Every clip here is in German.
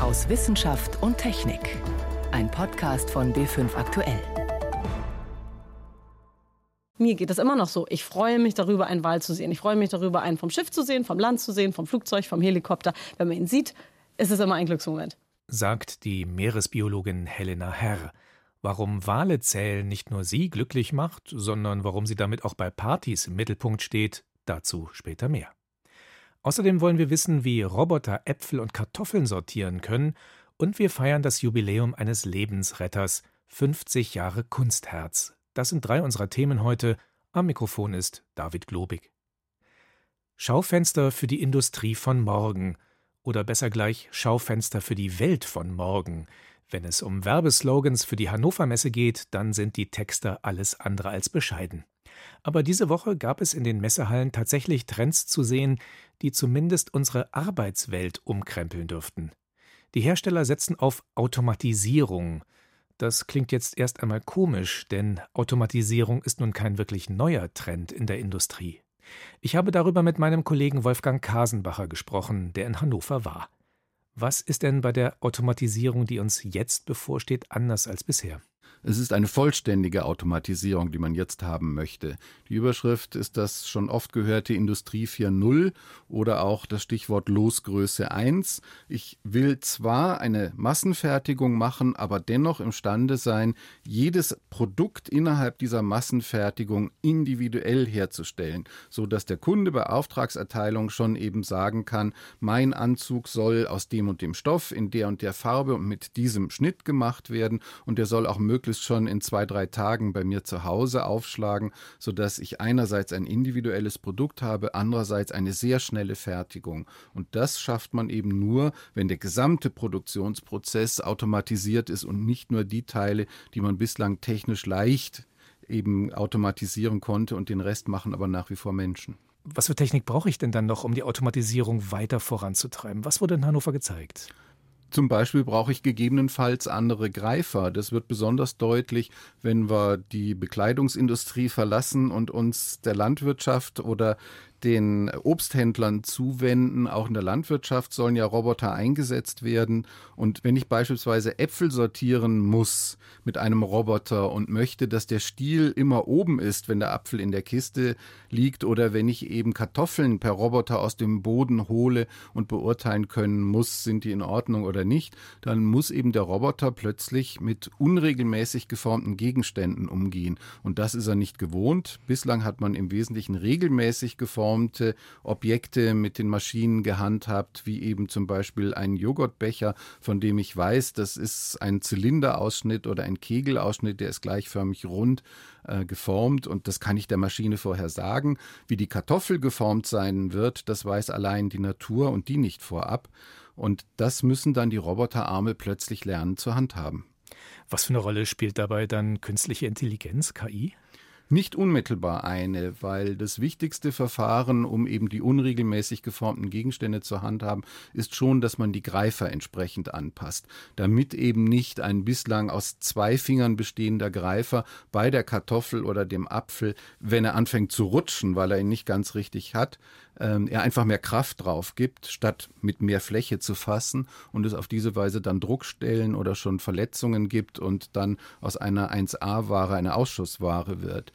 aus Wissenschaft und Technik. Ein Podcast von B5 Aktuell. Mir geht es immer noch so. Ich freue mich darüber, einen Wal zu sehen. Ich freue mich darüber, einen vom Schiff zu sehen, vom Land zu sehen, vom Flugzeug, vom Helikopter. Wenn man ihn sieht, ist es immer ein Glücksmoment. Sagt die Meeresbiologin Helena Herr. Warum Wale zählen nicht nur sie glücklich macht, sondern warum sie damit auch bei Partys im Mittelpunkt steht, dazu später mehr. Außerdem wollen wir wissen, wie Roboter Äpfel und Kartoffeln sortieren können und wir feiern das Jubiläum eines Lebensretters, 50 Jahre Kunstherz. Das sind drei unserer Themen heute. Am Mikrofon ist David Globig. Schaufenster für die Industrie von morgen oder besser gleich Schaufenster für die Welt von morgen. Wenn es um Werbeslogans für die Hannover Messe geht, dann sind die Texte alles andere als bescheiden. Aber diese Woche gab es in den Messehallen tatsächlich Trends zu sehen, die zumindest unsere Arbeitswelt umkrempeln dürften. Die Hersteller setzen auf Automatisierung. Das klingt jetzt erst einmal komisch, denn Automatisierung ist nun kein wirklich neuer Trend in der Industrie. Ich habe darüber mit meinem Kollegen Wolfgang Kasenbacher gesprochen, der in Hannover war. Was ist denn bei der Automatisierung, die uns jetzt bevorsteht, anders als bisher? Es ist eine vollständige Automatisierung, die man jetzt haben möchte. Die Überschrift ist das schon oft gehörte Industrie 4.0 oder auch das Stichwort Losgröße 1. Ich will zwar eine Massenfertigung machen, aber dennoch imstande sein, jedes Produkt innerhalb dieser Massenfertigung individuell herzustellen, so dass der Kunde bei Auftragserteilung schon eben sagen kann, mein Anzug soll aus dem und dem Stoff in der und der Farbe und mit diesem Schnitt gemacht werden und der soll auch möglichst möglichst schon in zwei, drei Tagen bei mir zu Hause aufschlagen, sodass ich einerseits ein individuelles Produkt habe, andererseits eine sehr schnelle Fertigung. Und das schafft man eben nur, wenn der gesamte Produktionsprozess automatisiert ist und nicht nur die Teile, die man bislang technisch leicht eben automatisieren konnte und den Rest machen aber nach wie vor Menschen. Was für Technik brauche ich denn dann noch, um die Automatisierung weiter voranzutreiben? Was wurde in Hannover gezeigt? Zum Beispiel brauche ich gegebenenfalls andere Greifer. Das wird besonders deutlich, wenn wir die Bekleidungsindustrie verlassen und uns der Landwirtschaft oder den Obsthändlern zuwenden. Auch in der Landwirtschaft sollen ja Roboter eingesetzt werden. Und wenn ich beispielsweise Äpfel sortieren muss mit einem Roboter und möchte, dass der Stiel immer oben ist, wenn der Apfel in der Kiste liegt, oder wenn ich eben Kartoffeln per Roboter aus dem Boden hole und beurteilen können muss, sind die in Ordnung oder nicht, dann muss eben der Roboter plötzlich mit unregelmäßig geformten Gegenständen umgehen. Und das ist er nicht gewohnt. Bislang hat man im Wesentlichen regelmäßig geformt geformte Objekte mit den Maschinen gehandhabt, wie eben zum Beispiel ein Joghurtbecher, von dem ich weiß, das ist ein Zylinderausschnitt oder ein Kegelausschnitt, der ist gleichförmig rund äh, geformt und das kann ich der Maschine vorher sagen. Wie die Kartoffel geformt sein wird, das weiß allein die Natur und die nicht vorab. Und das müssen dann die Roboterarme plötzlich lernen zu handhaben. Was für eine Rolle spielt dabei dann künstliche Intelligenz, KI? Nicht unmittelbar eine, weil das wichtigste Verfahren, um eben die unregelmäßig geformten Gegenstände zu handhaben, ist schon, dass man die Greifer entsprechend anpasst, damit eben nicht ein bislang aus zwei Fingern bestehender Greifer bei der Kartoffel oder dem Apfel, wenn er anfängt zu rutschen, weil er ihn nicht ganz richtig hat, ähm, er einfach mehr Kraft drauf gibt, statt mit mehr Fläche zu fassen und es auf diese Weise dann Druckstellen oder schon Verletzungen gibt und dann aus einer 1a-Ware eine Ausschussware wird.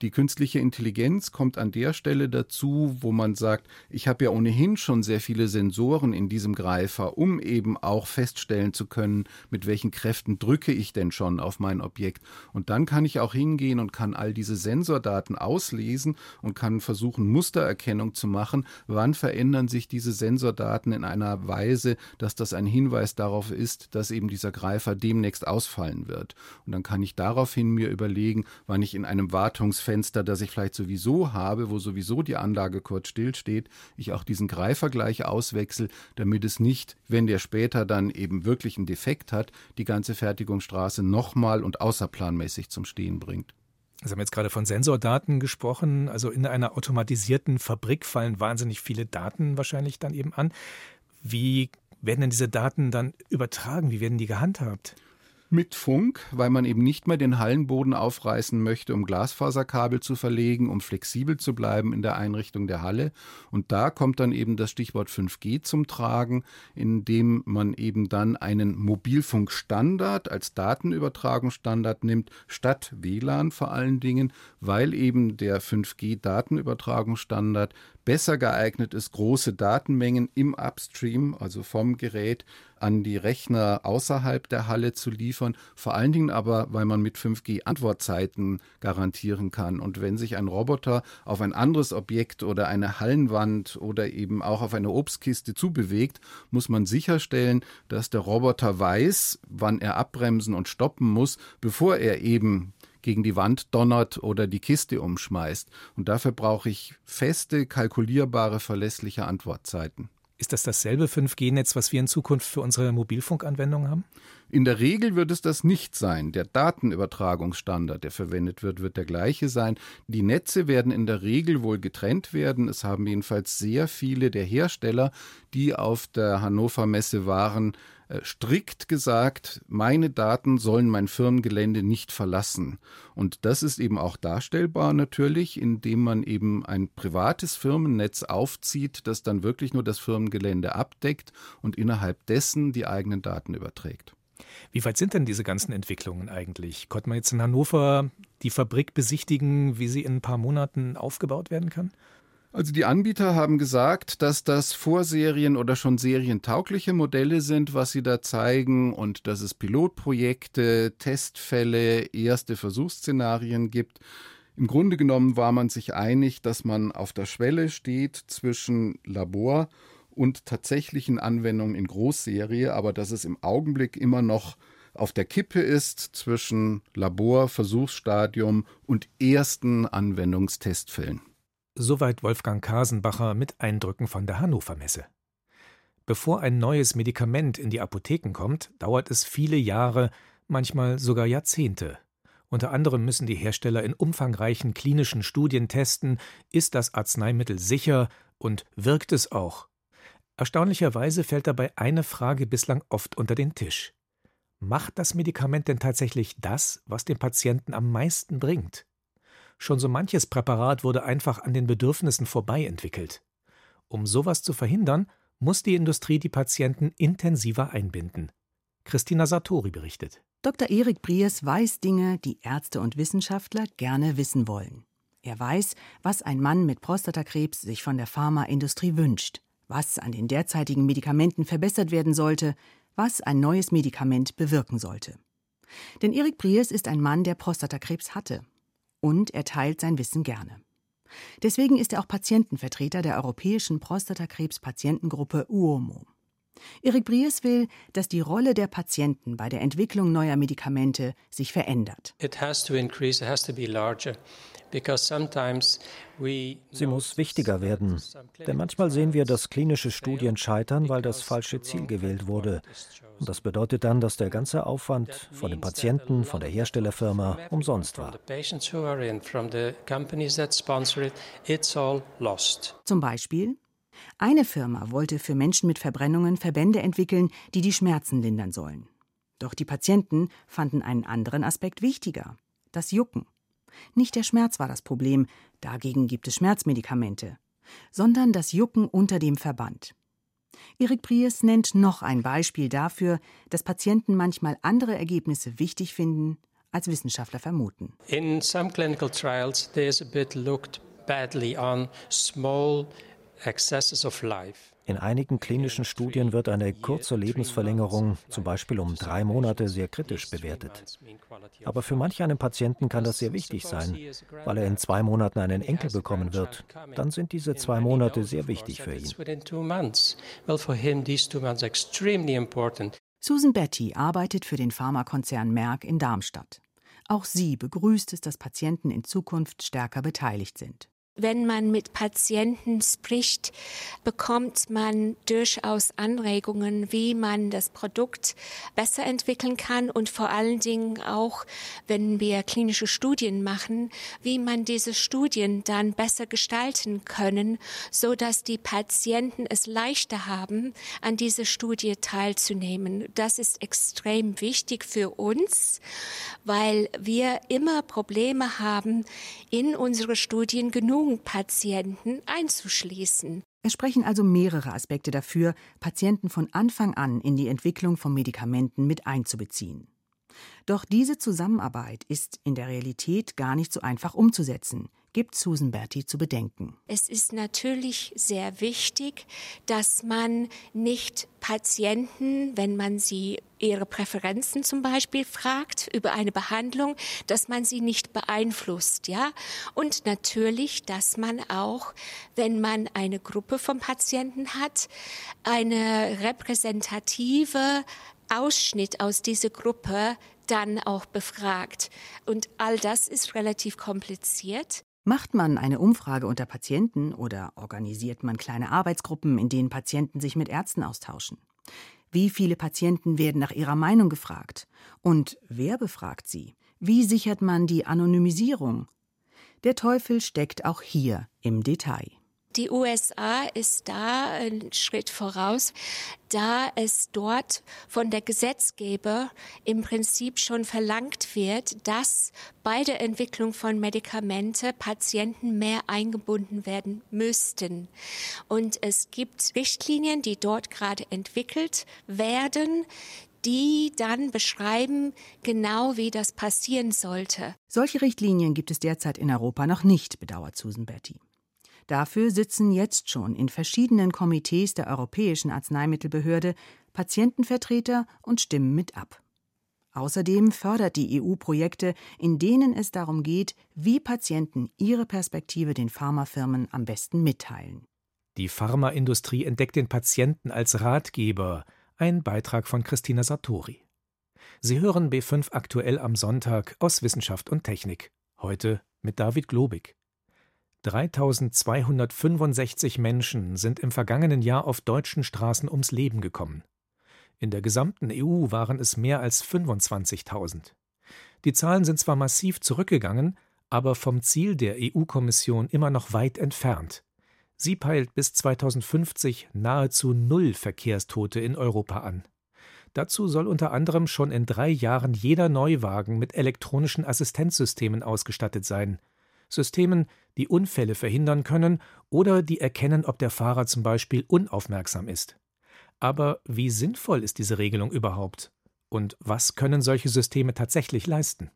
Die künstliche Intelligenz kommt an der Stelle dazu, wo man sagt, ich habe ja ohnehin schon sehr viele Sensoren in diesem Greifer, um eben auch feststellen zu können, mit welchen Kräften drücke ich denn schon auf mein Objekt. Und dann kann ich auch hingehen und kann all diese Sensordaten auslesen und kann versuchen, Mustererkennung zu machen, wann verändern sich diese Sensordaten in einer Weise, dass das ein Hinweis darauf ist, dass eben dieser Greifer demnächst ausfallen wird. Und dann kann ich daraufhin mir überlegen, wann ich in einem Wartungsfeld Fenster, das ich vielleicht sowieso habe, wo sowieso die Anlage kurz stillsteht, ich auch diesen Greifer gleich auswechsel, damit es nicht, wenn der später dann eben wirklich einen Defekt hat, die ganze Fertigungsstraße nochmal und außerplanmäßig zum Stehen bringt. Sie haben jetzt gerade von Sensordaten gesprochen. Also in einer automatisierten Fabrik fallen wahnsinnig viele Daten wahrscheinlich dann eben an. Wie werden denn diese Daten dann übertragen? Wie werden die gehandhabt? Mit Funk, weil man eben nicht mehr den Hallenboden aufreißen möchte, um Glasfaserkabel zu verlegen, um flexibel zu bleiben in der Einrichtung der Halle. Und da kommt dann eben das Stichwort 5G zum Tragen, indem man eben dann einen Mobilfunkstandard als Datenübertragungsstandard nimmt, statt WLAN vor allen Dingen, weil eben der 5G-Datenübertragungsstandard besser geeignet ist, große Datenmengen im Upstream, also vom Gerät, an die Rechner außerhalb der Halle zu liefern. Vor allen Dingen aber, weil man mit 5G Antwortzeiten garantieren kann. Und wenn sich ein Roboter auf ein anderes Objekt oder eine Hallenwand oder eben auch auf eine Obstkiste zubewegt, muss man sicherstellen, dass der Roboter weiß, wann er abbremsen und stoppen muss, bevor er eben gegen die Wand donnert oder die Kiste umschmeißt. Und dafür brauche ich feste, kalkulierbare, verlässliche Antwortzeiten. Ist das dasselbe 5G-Netz, was wir in Zukunft für unsere Mobilfunkanwendungen haben? In der Regel wird es das nicht sein. Der Datenübertragungsstandard, der verwendet wird, wird der gleiche sein. Die Netze werden in der Regel wohl getrennt werden. Es haben jedenfalls sehr viele der Hersteller, die auf der Hannover Messe waren, äh, strikt gesagt, meine Daten sollen mein Firmengelände nicht verlassen. Und das ist eben auch darstellbar natürlich, indem man eben ein privates Firmennetz aufzieht, das dann wirklich nur das Firmengelände abdeckt und innerhalb dessen die eigenen Daten überträgt. Wie weit sind denn diese ganzen Entwicklungen eigentlich? Konnte man jetzt in Hannover die Fabrik besichtigen, wie sie in ein paar Monaten aufgebaut werden kann? Also die Anbieter haben gesagt, dass das Vorserien oder schon serientaugliche Modelle sind, was sie da zeigen und dass es Pilotprojekte, Testfälle, erste Versuchsszenarien gibt. Im Grunde genommen war man sich einig, dass man auf der Schwelle steht zwischen Labor und tatsächlichen Anwendungen in Großserie, aber dass es im Augenblick immer noch auf der Kippe ist zwischen Labor, Versuchsstadium und ersten Anwendungstestfällen. Soweit Wolfgang Kasenbacher mit Eindrücken von der Hannover Messe. Bevor ein neues Medikament in die Apotheken kommt, dauert es viele Jahre, manchmal sogar Jahrzehnte. Unter anderem müssen die Hersteller in umfangreichen klinischen Studien testen, ist das Arzneimittel sicher und wirkt es auch. Erstaunlicherweise fällt dabei eine Frage bislang oft unter den Tisch. Macht das Medikament denn tatsächlich das, was dem Patienten am meisten bringt? Schon so manches Präparat wurde einfach an den Bedürfnissen vorbei entwickelt. Um sowas zu verhindern, muss die Industrie die Patienten intensiver einbinden. Christina Sartori berichtet. Dr. Erik Briers weiß Dinge, die Ärzte und Wissenschaftler gerne wissen wollen. Er weiß, was ein Mann mit Prostatakrebs sich von der Pharmaindustrie wünscht, was an den derzeitigen Medikamenten verbessert werden sollte, was ein neues Medikament bewirken sollte. Denn Erik Briers ist ein Mann, der Prostatakrebs hatte und er teilt sein Wissen gerne. Deswegen ist er auch Patientenvertreter der Europäischen Prostatakrebs-Patientengruppe UOMO. Erik Bries will, dass die Rolle der Patienten bei der Entwicklung neuer Medikamente sich verändert. It has to increase, it has to be larger. Sie muss wichtiger werden, denn manchmal sehen wir, dass klinische Studien scheitern, weil das falsche Ziel gewählt wurde. Und das bedeutet dann, dass der ganze Aufwand von den Patienten, von der Herstellerfirma umsonst war. Zum Beispiel eine Firma wollte für Menschen mit Verbrennungen Verbände entwickeln, die die Schmerzen lindern sollen. Doch die Patienten fanden einen anderen Aspekt wichtiger, das Jucken. Nicht der Schmerz war das Problem, dagegen gibt es Schmerzmedikamente, sondern das Jucken unter dem Verband. Erik Pries nennt noch ein Beispiel dafür, dass Patienten manchmal andere Ergebnisse wichtig finden, als Wissenschaftler vermuten. In some clinical trials there's a bit looked badly on small. In einigen klinischen Studien wird eine kurze Lebensverlängerung, zum Beispiel um drei Monate, sehr kritisch bewertet. Aber für manch einen Patienten kann das sehr wichtig sein, weil er in zwei Monaten einen Enkel bekommen wird. Dann sind diese zwei Monate sehr wichtig für ihn. Susan Betty arbeitet für den Pharmakonzern Merck in Darmstadt. Auch sie begrüßt es, dass Patienten in Zukunft stärker beteiligt sind. Wenn man mit Patienten spricht, bekommt man durchaus Anregungen, wie man das Produkt besser entwickeln kann und vor allen Dingen auch, wenn wir klinische Studien machen, wie man diese Studien dann besser gestalten können, so dass die Patienten es leichter haben, an dieser Studie teilzunehmen. Das ist extrem wichtig für uns, weil wir immer Probleme haben, in unsere Studien genug Patienten einzuschließen. Es sprechen also mehrere Aspekte dafür, Patienten von Anfang an in die Entwicklung von Medikamenten mit einzubeziehen. Doch diese Zusammenarbeit ist in der Realität gar nicht so einfach umzusetzen, gibt Susan Berti zu bedenken. Es ist natürlich sehr wichtig, dass man nicht Patienten, wenn man sie ihre Präferenzen zum Beispiel fragt über eine Behandlung, dass man sie nicht beeinflusst, ja. Und natürlich, dass man auch, wenn man eine Gruppe von Patienten hat, eine repräsentative Ausschnitt aus dieser Gruppe dann auch befragt. Und all das ist relativ kompliziert. Macht man eine Umfrage unter Patienten oder organisiert man kleine Arbeitsgruppen, in denen Patienten sich mit Ärzten austauschen? Wie viele Patienten werden nach ihrer Meinung gefragt? Und wer befragt sie? Wie sichert man die Anonymisierung? Der Teufel steckt auch hier im Detail. Die USA ist da einen Schritt voraus, da es dort von der Gesetzgeber im Prinzip schon verlangt wird, dass bei der Entwicklung von Medikamente Patienten mehr eingebunden werden müssten. Und es gibt Richtlinien, die dort gerade entwickelt werden, die dann beschreiben, genau wie das passieren sollte. Solche Richtlinien gibt es derzeit in Europa noch nicht, bedauert Susan Betty. Dafür sitzen jetzt schon in verschiedenen Komitees der Europäischen Arzneimittelbehörde Patientenvertreter und stimmen mit ab. Außerdem fördert die EU Projekte, in denen es darum geht, wie Patienten ihre Perspektive den Pharmafirmen am besten mitteilen. Die Pharmaindustrie entdeckt den Patienten als Ratgeber. Ein Beitrag von Christina Sartori. Sie hören B5 aktuell am Sonntag aus Wissenschaft und Technik. Heute mit David Globig. 3265 Menschen sind im vergangenen Jahr auf deutschen Straßen ums Leben gekommen. In der gesamten EU waren es mehr als 25.000. Die Zahlen sind zwar massiv zurückgegangen, aber vom Ziel der EU-Kommission immer noch weit entfernt. Sie peilt bis 2050 nahezu null Verkehrstote in Europa an. Dazu soll unter anderem schon in drei Jahren jeder Neuwagen mit elektronischen Assistenzsystemen ausgestattet sein. Systemen, die Unfälle verhindern können oder die erkennen, ob der Fahrer zum Beispiel unaufmerksam ist. Aber wie sinnvoll ist diese Regelung überhaupt? Und was können solche Systeme tatsächlich leisten?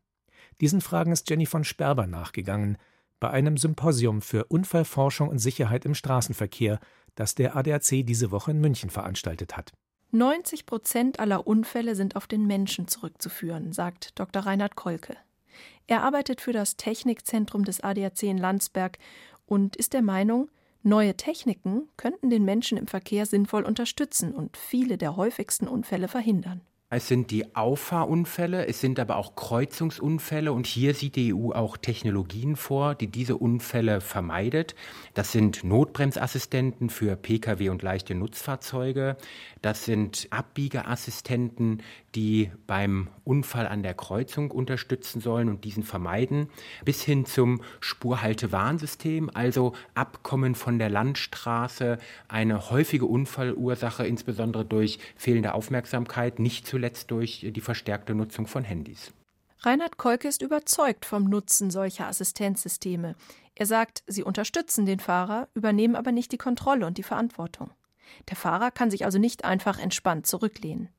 Diesen Fragen ist Jenny von Sperber nachgegangen bei einem Symposium für Unfallforschung und Sicherheit im Straßenverkehr, das der ADAC diese Woche in München veranstaltet hat. 90 Prozent aller Unfälle sind auf den Menschen zurückzuführen, sagt Dr. Reinhard Kolke. Er arbeitet für das Technikzentrum des ADAC in Landsberg und ist der Meinung, neue Techniken könnten den Menschen im Verkehr sinnvoll unterstützen und viele der häufigsten Unfälle verhindern. Es sind die Auffahrunfälle, es sind aber auch Kreuzungsunfälle und hier sieht die EU auch Technologien vor, die diese Unfälle vermeidet. Das sind Notbremsassistenten für Pkw und leichte Nutzfahrzeuge. Das sind Abbiegeassistenten, die beim Unfall an der Kreuzung unterstützen sollen und diesen vermeiden, bis hin zum Spurhaltewarnsystem, also Abkommen von der Landstraße, eine häufige Unfallursache, insbesondere durch fehlende Aufmerksamkeit, nicht zuletzt durch die verstärkte Nutzung von Handys. Reinhard Kolke ist überzeugt vom Nutzen solcher Assistenzsysteme. Er sagt, sie unterstützen den Fahrer, übernehmen aber nicht die Kontrolle und die Verantwortung. Der Fahrer kann sich also nicht einfach entspannt zurücklehnen.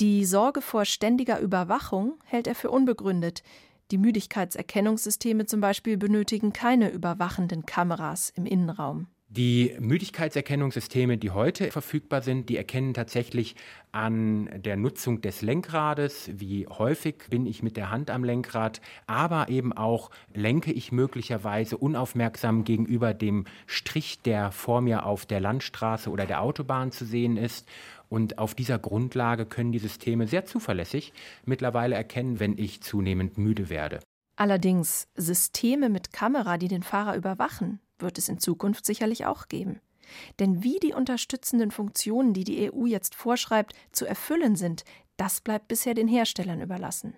Die Sorge vor ständiger Überwachung hält er für unbegründet. Die Müdigkeitserkennungssysteme zum Beispiel benötigen keine überwachenden Kameras im Innenraum. Die Müdigkeitserkennungssysteme, die heute verfügbar sind, die erkennen tatsächlich an der Nutzung des Lenkrades, wie häufig bin ich mit der Hand am Lenkrad, aber eben auch lenke ich möglicherweise unaufmerksam gegenüber dem Strich, der vor mir auf der Landstraße oder der Autobahn zu sehen ist. Und auf dieser Grundlage können die Systeme sehr zuverlässig mittlerweile erkennen, wenn ich zunehmend müde werde. Allerdings Systeme mit Kamera, die den Fahrer überwachen, wird es in Zukunft sicherlich auch geben. Denn wie die unterstützenden Funktionen, die die EU jetzt vorschreibt, zu erfüllen sind, das bleibt bisher den Herstellern überlassen.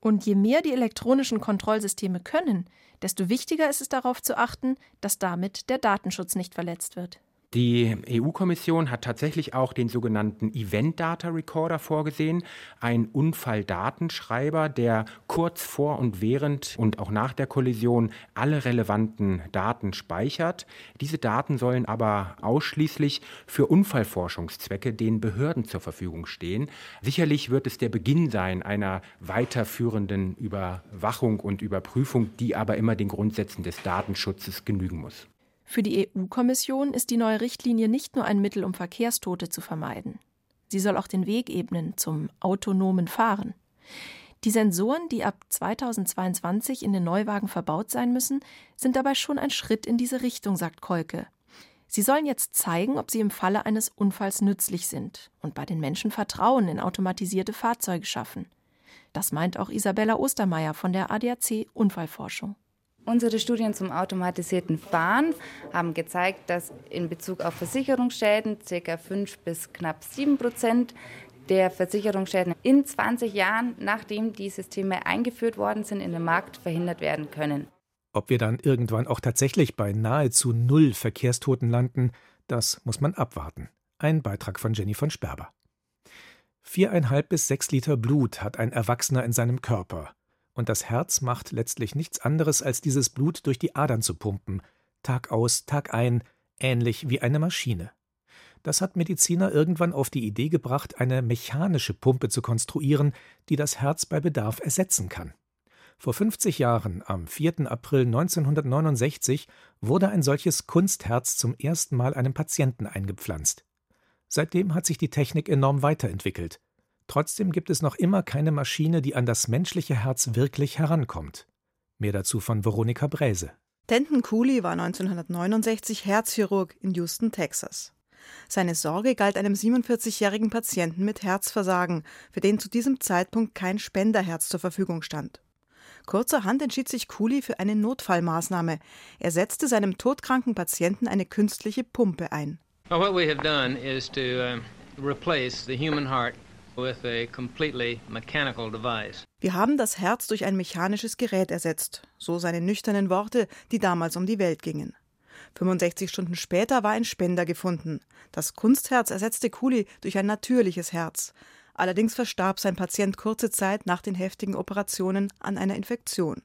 Und je mehr die elektronischen Kontrollsysteme können, desto wichtiger ist es darauf zu achten, dass damit der Datenschutz nicht verletzt wird. Die EU-Kommission hat tatsächlich auch den sogenannten Event Data Recorder vorgesehen, ein Unfalldatenschreiber, der kurz vor und während und auch nach der Kollision alle relevanten Daten speichert. Diese Daten sollen aber ausschließlich für Unfallforschungszwecke den Behörden zur Verfügung stehen. Sicherlich wird es der Beginn sein einer weiterführenden Überwachung und Überprüfung, die aber immer den Grundsätzen des Datenschutzes genügen muss. Für die EU-Kommission ist die neue Richtlinie nicht nur ein Mittel, um Verkehrstote zu vermeiden. Sie soll auch den Weg ebnen zum autonomen Fahren. Die Sensoren, die ab 2022 in den Neuwagen verbaut sein müssen, sind dabei schon ein Schritt in diese Richtung, sagt Kolke. Sie sollen jetzt zeigen, ob sie im Falle eines Unfalls nützlich sind und bei den Menschen Vertrauen in automatisierte Fahrzeuge schaffen. Das meint auch Isabella Ostermeier von der ADAC Unfallforschung. Unsere Studien zum automatisierten Fahren haben gezeigt, dass in Bezug auf Versicherungsschäden ca. 5 bis knapp 7 Prozent der Versicherungsschäden in 20 Jahren, nachdem die Systeme eingeführt worden sind, in den Markt verhindert werden können. Ob wir dann irgendwann auch tatsächlich bei nahezu null Verkehrstoten landen, das muss man abwarten. Ein Beitrag von Jenny von Sperber. Viereinhalb bis sechs Liter Blut hat ein Erwachsener in seinem Körper und das Herz macht letztlich nichts anderes, als dieses Blut durch die Adern zu pumpen, Tag aus, Tag ein, ähnlich wie eine Maschine. Das hat Mediziner irgendwann auf die Idee gebracht, eine mechanische Pumpe zu konstruieren, die das Herz bei Bedarf ersetzen kann. Vor 50 Jahren, am 4. April 1969, wurde ein solches Kunstherz zum ersten Mal einem Patienten eingepflanzt. Seitdem hat sich die Technik enorm weiterentwickelt. Trotzdem gibt es noch immer keine Maschine, die an das menschliche Herz wirklich herankommt. Mehr dazu von Veronika Bräse. Denton Cooley war 1969 Herzchirurg in Houston, Texas. Seine Sorge galt einem 47-jährigen Patienten mit Herzversagen, für den zu diesem Zeitpunkt kein Spenderherz zur Verfügung stand. Kurzerhand entschied sich Cooley für eine Notfallmaßnahme. Er setzte seinem todkranken Patienten eine künstliche Pumpe ein. Well, what we have done is to uh, replace the human heart wir haben das Herz durch ein mechanisches Gerät ersetzt, so seine nüchternen Worte, die damals um die Welt gingen. 65 Stunden später war ein Spender gefunden. Das Kunstherz ersetzte Cooley durch ein natürliches Herz. Allerdings verstarb sein Patient kurze Zeit nach den heftigen Operationen an einer Infektion.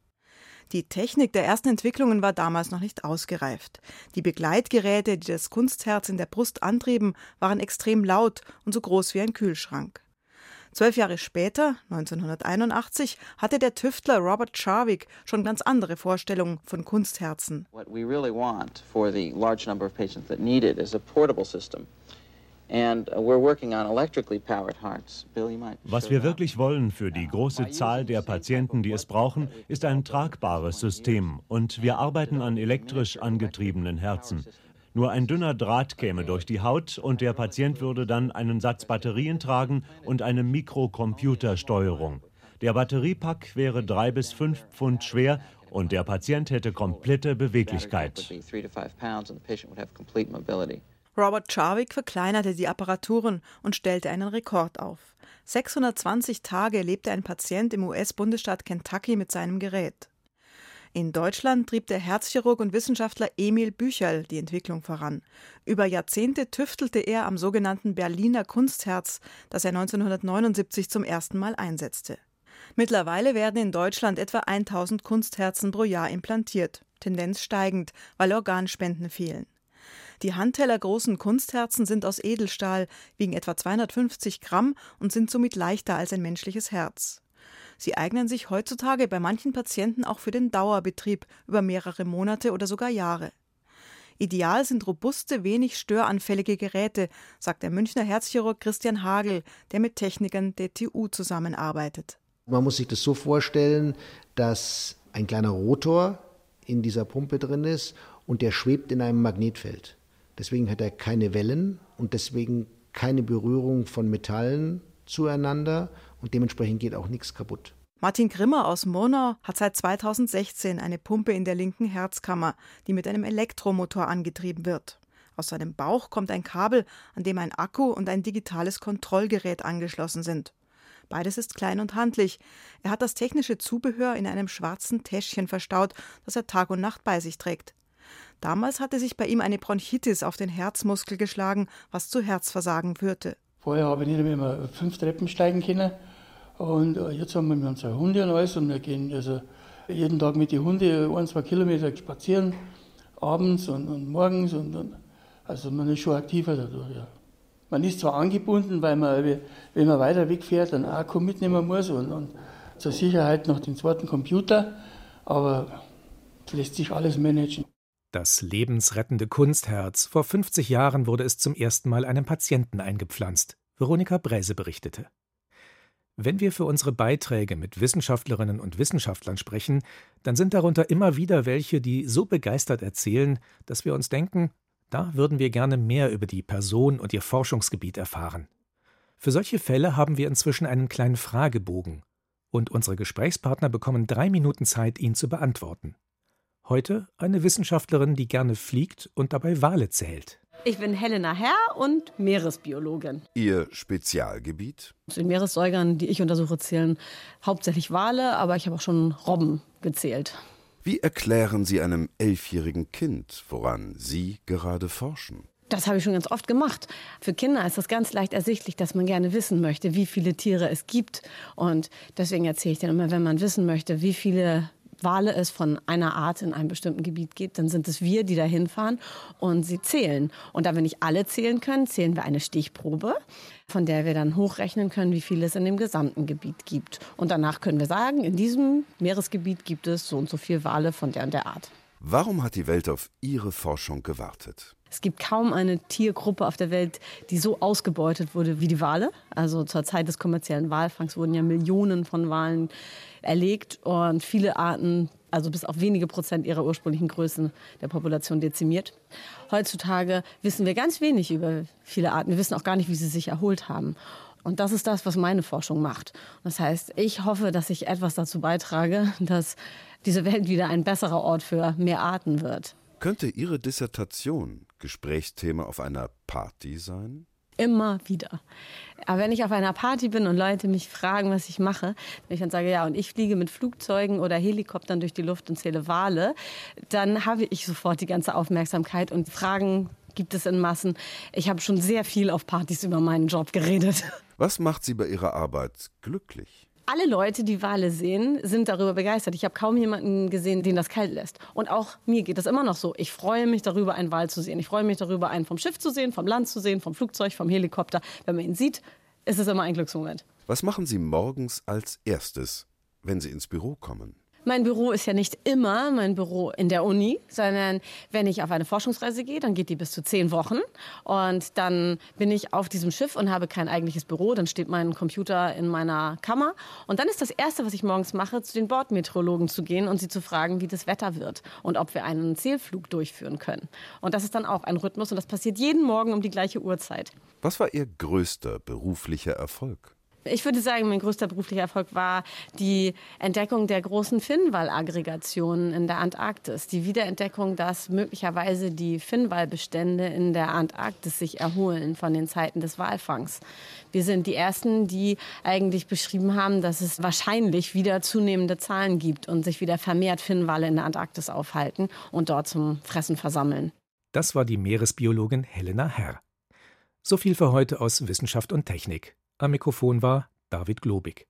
Die Technik der ersten Entwicklungen war damals noch nicht ausgereift. Die Begleitgeräte, die das Kunstherz in der Brust antrieben, waren extrem laut und so groß wie ein Kühlschrank. Zwölf Jahre später, 1981, hatte der Tüftler Robert Charwick schon ganz andere Vorstellungen von Kunstherzen. What we really want for the large number of patients that need it is a portable system. Uh, Was wir wirklich wollen für die große Zahl der Patienten, die es brauchen, ist ein tragbares System. Und wir arbeiten an elektrisch angetriebenen Herzen. Nur ein dünner Draht käme durch die Haut und der Patient würde dann einen Satz Batterien tragen und eine Mikrocomputersteuerung. Der Batteriepack wäre drei bis fünf Pfund schwer und der Patient hätte komplette Beweglichkeit. Robert Charwick verkleinerte die Apparaturen und stellte einen Rekord auf. 620 Tage lebte ein Patient im US-Bundesstaat Kentucky mit seinem Gerät. In Deutschland trieb der Herzchirurg und Wissenschaftler Emil Bücherl die Entwicklung voran. Über Jahrzehnte tüftelte er am sogenannten Berliner Kunstherz, das er 1979 zum ersten Mal einsetzte. Mittlerweile werden in Deutschland etwa 1000 Kunstherzen pro Jahr implantiert, Tendenz steigend, weil Organspenden fehlen. Die Handteller großen Kunstherzen sind aus Edelstahl, wiegen etwa 250 Gramm und sind somit leichter als ein menschliches Herz. Sie eignen sich heutzutage bei manchen Patienten auch für den Dauerbetrieb über mehrere Monate oder sogar Jahre. Ideal sind robuste, wenig störanfällige Geräte, sagt der Münchner Herzchirurg Christian Hagel, der mit Technikern der TU zusammenarbeitet. Man muss sich das so vorstellen, dass ein kleiner Rotor in dieser Pumpe drin ist und der schwebt in einem Magnetfeld. Deswegen hat er keine Wellen und deswegen keine Berührung von Metallen zueinander und dementsprechend geht auch nichts kaputt. Martin Grimmer aus Murnau hat seit 2016 eine Pumpe in der linken Herzkammer, die mit einem Elektromotor angetrieben wird. Aus seinem Bauch kommt ein Kabel, an dem ein Akku und ein digitales Kontrollgerät angeschlossen sind. Beides ist klein und handlich. Er hat das technische Zubehör in einem schwarzen Täschchen verstaut, das er Tag und Nacht bei sich trägt. Damals hatte sich bei ihm eine Bronchitis auf den Herzmuskel geschlagen, was zu Herzversagen führte. Vorher habe ich nicht mehr fünf Treppen steigen können und äh, jetzt haben wir unsere Hunde und alles und wir gehen also jeden Tag mit den Hunden ein, zwei Kilometer spazieren, abends und, und morgens. Und, und, also man ist schon aktiver dadurch. Ja. Man ist zwar angebunden, weil man, wenn man weiter wegfährt, einen Akku mitnehmen muss und, und zur Sicherheit noch den zweiten Computer, aber es lässt sich alles managen. Das lebensrettende Kunstherz. Vor 50 Jahren wurde es zum ersten Mal einem Patienten eingepflanzt. Veronika Bräse berichtete. Wenn wir für unsere Beiträge mit Wissenschaftlerinnen und Wissenschaftlern sprechen, dann sind darunter immer wieder welche, die so begeistert erzählen, dass wir uns denken, da würden wir gerne mehr über die Person und ihr Forschungsgebiet erfahren. Für solche Fälle haben wir inzwischen einen kleinen Fragebogen, und unsere Gesprächspartner bekommen drei Minuten Zeit, ihn zu beantworten. Heute eine Wissenschaftlerin, die gerne fliegt und dabei Wale zählt. Ich bin Helena Herr und Meeresbiologin. Ihr Spezialgebiet? Zu den Meeressäugern, die ich untersuche, zählen hauptsächlich Wale, aber ich habe auch schon Robben gezählt. Wie erklären Sie einem elfjährigen Kind, woran Sie gerade forschen? Das habe ich schon ganz oft gemacht. Für Kinder ist das ganz leicht ersichtlich, dass man gerne wissen möchte, wie viele Tiere es gibt. Und deswegen erzähle ich denen immer, wenn man wissen möchte, wie viele Wale es von einer Art in einem bestimmten Gebiet gibt, dann sind es wir, die da hinfahren und sie zählen. Und da wir nicht alle zählen können, zählen wir eine Stichprobe, von der wir dann hochrechnen können, wie viele es in dem gesamten Gebiet gibt. Und danach können wir sagen, in diesem Meeresgebiet gibt es so und so viele Wale von der und der Art. Warum hat die Welt auf Ihre Forschung gewartet? Es gibt kaum eine Tiergruppe auf der Welt, die so ausgebeutet wurde wie die Wale. Also zur Zeit des kommerziellen Walfangs wurden ja Millionen von Walen erlegt und viele Arten, also bis auf wenige Prozent ihrer ursprünglichen Größen der Population dezimiert. Heutzutage wissen wir ganz wenig über viele Arten. Wir wissen auch gar nicht, wie sie sich erholt haben. Und das ist das, was meine Forschung macht. Das heißt, ich hoffe, dass ich etwas dazu beitrage, dass diese Welt wieder ein besserer Ort für mehr Arten wird. Könnte Ihre Dissertation Gesprächsthema auf einer Party sein? Immer wieder. Aber wenn ich auf einer Party bin und Leute mich fragen, was ich mache, wenn ich dann sage, ja, und ich fliege mit Flugzeugen oder Helikoptern durch die Luft und zähle Wale, dann habe ich sofort die ganze Aufmerksamkeit und Fragen gibt es in Massen. Ich habe schon sehr viel auf Partys über meinen Job geredet. Was macht Sie bei Ihrer Arbeit glücklich? Alle Leute, die Wale sehen, sind darüber begeistert. Ich habe kaum jemanden gesehen, den das kalt lässt. Und auch mir geht das immer noch so. Ich freue mich darüber, einen Wal zu sehen. Ich freue mich darüber, einen vom Schiff zu sehen, vom Land zu sehen, vom Flugzeug, vom Helikopter. Wenn man ihn sieht, ist es immer ein Glücksmoment. Was machen Sie morgens als erstes, wenn Sie ins Büro kommen? Mein Büro ist ja nicht immer mein Büro in der Uni, sondern wenn ich auf eine Forschungsreise gehe, dann geht die bis zu zehn Wochen. Und dann bin ich auf diesem Schiff und habe kein eigentliches Büro. Dann steht mein Computer in meiner Kammer. Und dann ist das Erste, was ich morgens mache, zu den Bordmeteorologen zu gehen und sie zu fragen, wie das Wetter wird und ob wir einen Zählflug durchführen können. Und das ist dann auch ein Rhythmus und das passiert jeden Morgen um die gleiche Uhrzeit. Was war Ihr größter beruflicher Erfolg? Ich würde sagen, mein größter beruflicher Erfolg war die Entdeckung der großen Finnwal-Aggregationen in der Antarktis. Die Wiederentdeckung, dass möglicherweise die Finnwalbestände in der Antarktis sich erholen von den Zeiten des Walfangs. Wir sind die Ersten, die eigentlich beschrieben haben, dass es wahrscheinlich wieder zunehmende Zahlen gibt und sich wieder vermehrt Finnwale in der Antarktis aufhalten und dort zum Fressen versammeln. Das war die Meeresbiologin Helena Herr. So viel für heute aus Wissenschaft und Technik. Am Mikrofon war David Globig.